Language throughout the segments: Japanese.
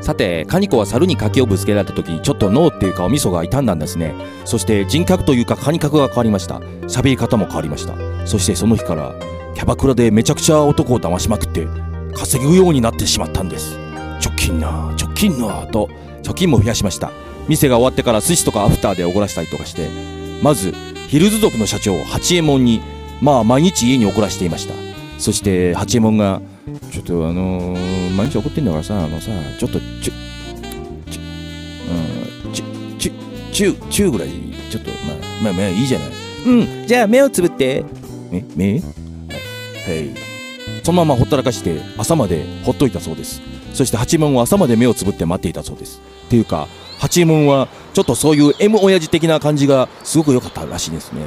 さてカニコは猿に柿をぶつけられた時にちょっと脳っていうかお味噌が傷んだんですね。そして人格というかカニ格が変わりました。喋り方も変わりました。そしてその日からキャバクラでめちゃくちゃ男を騙しまくって稼ぐようになってしまったんです。貯金な貯金なと貯金も増やしました。店が終わってから寿司とかアフターでおごらしたりとかしてまずヒルズ族の社長八右衛門にまあ毎日家に怒らしていました。そして八右衛門がちょっとあのー、毎日怒ってんだからさあのさちょっとちゅちゅうんちゅちゅちゅちゅぐらいちょっとまあまあまあいいじゃない。うんじゃあ目をつぶって。え目？はい。そのままほったらかして朝までほっといたそうです。そして八右衛門は朝まで目をつぶって待っていたそうです。っていうか八右衛門はちょっとそういう M 親父的な感じがすごく良かったらしいですね、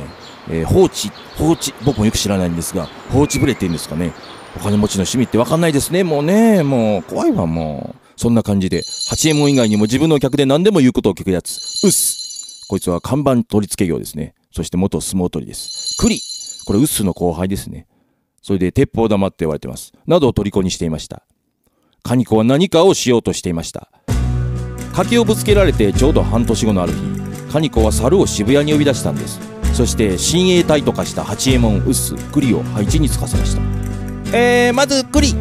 えー放置放置僕もよく知らないんですが放置ブレっていうんですかね。お金持ちの趣味って分かんないですね。もうねもう怖いわもう。そんな感じで八右衛門以外にも自分の客で何でも言うことを聞くやつ。うっす。こいつは看板取り付け業ですね。そして元相撲取りです。クリこれウッスの後輩ですね。それで鉄砲玉って言われてます。などを虜にしていました。カニコは何かをしようとしていました。柿をぶつけられてちょうど半年後のある日カニコは猿を渋谷に呼び出したんです。そして親衛隊と化した八右衛門ウッス栗を配置につかせました。えー、まず栗。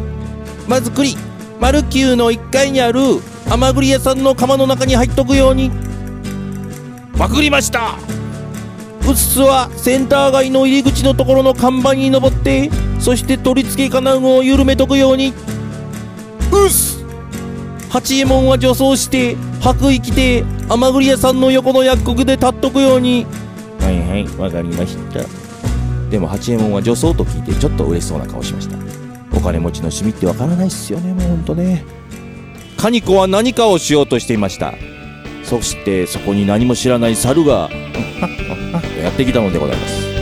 まず栗。マルキューの1階にある甘栗屋さんの釜の中に入っとくように。パクりました。ウッスはセンター街の入り口のところの看板に登ってそして取り付け金具を緩めとくようにうっす。八右衛門は女装して白衣着て甘栗屋さんの横の薬局で立っとくように。はいはいわかりました。でも八右衛門は女装と聞いてちょっと嬉しそうな顔しました。お金持ちの趣味ってわからないっすよねもうほんとね。カニコは何かをしようとしていました。そしてそこに何も知らない猿が やってきたのでございます